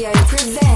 Radio presents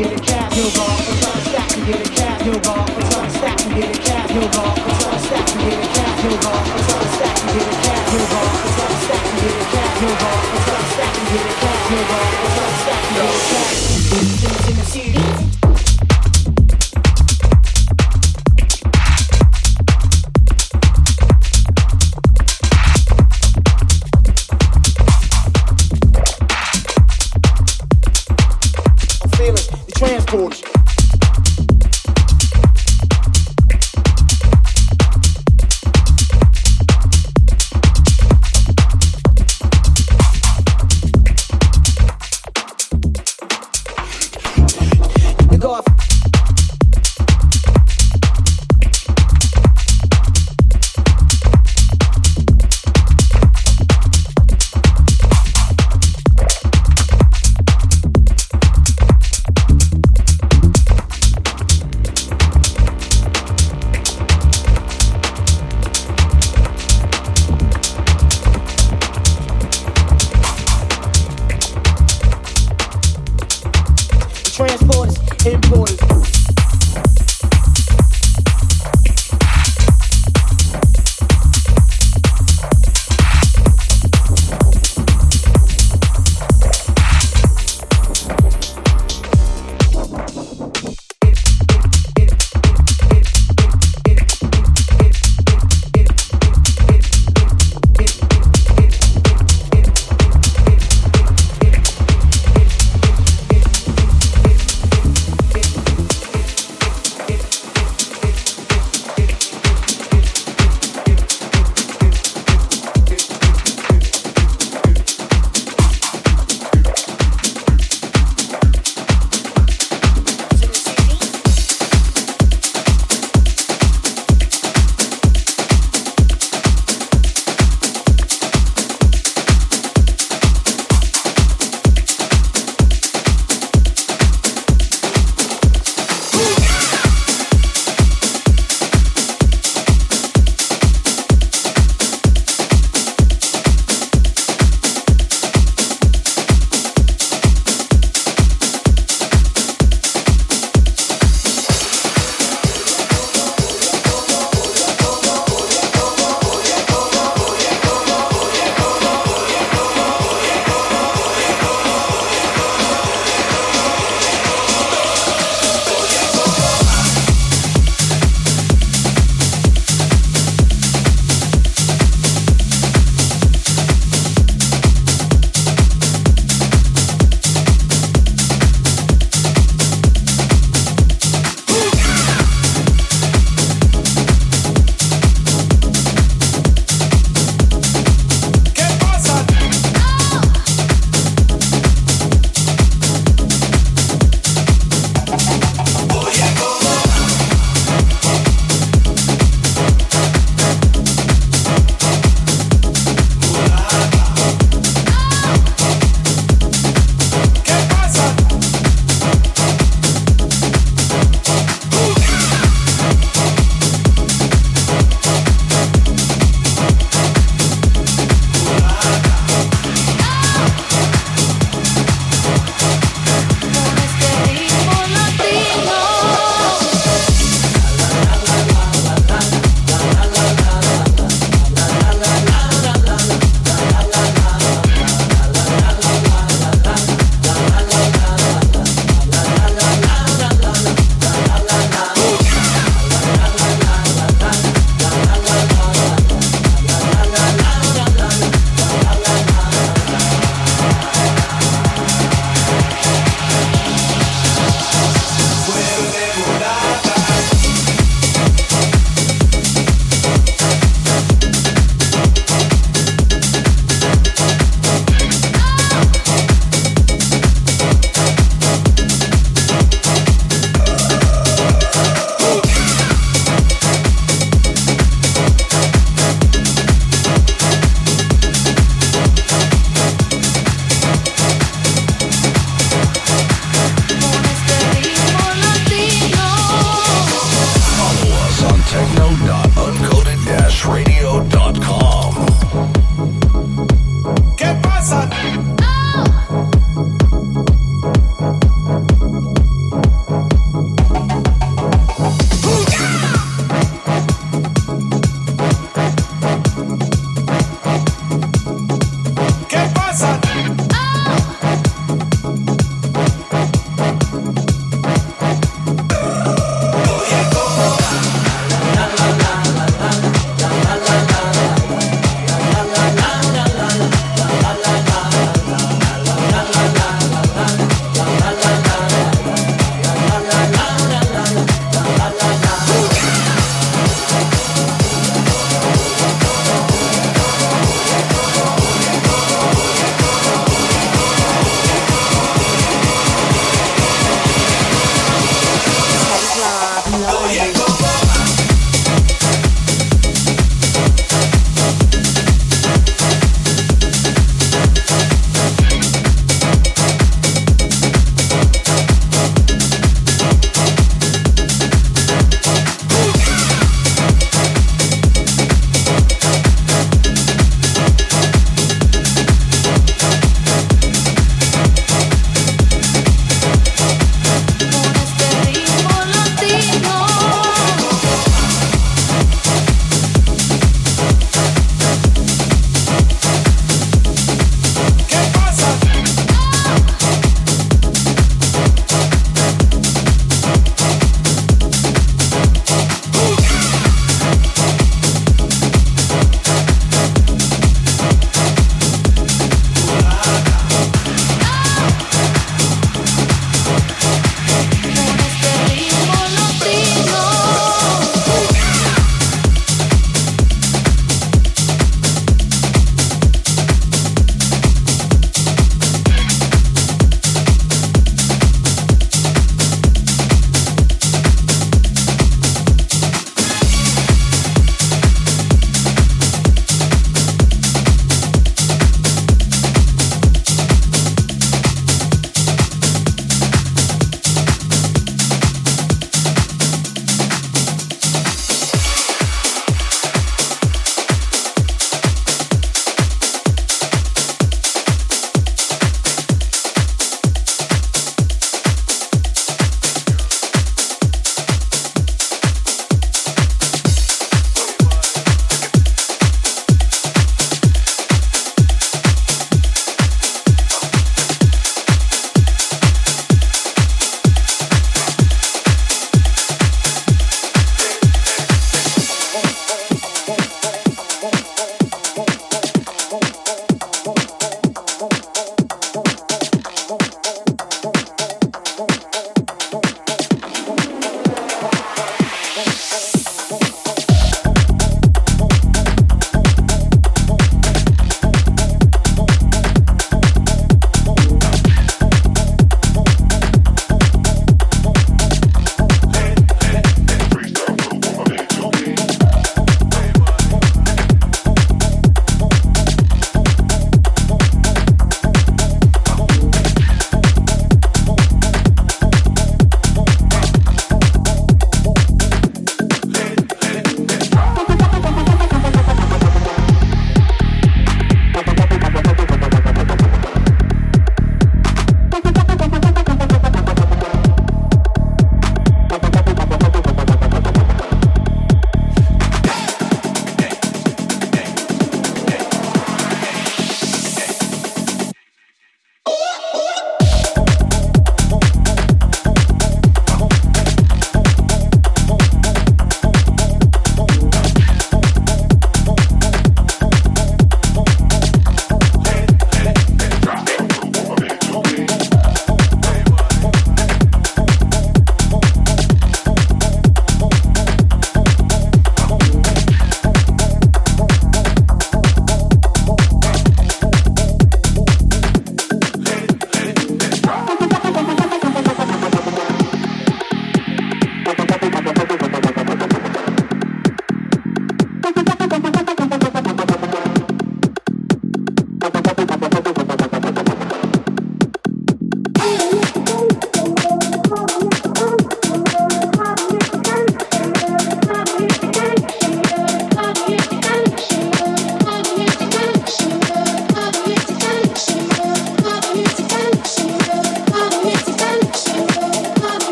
transport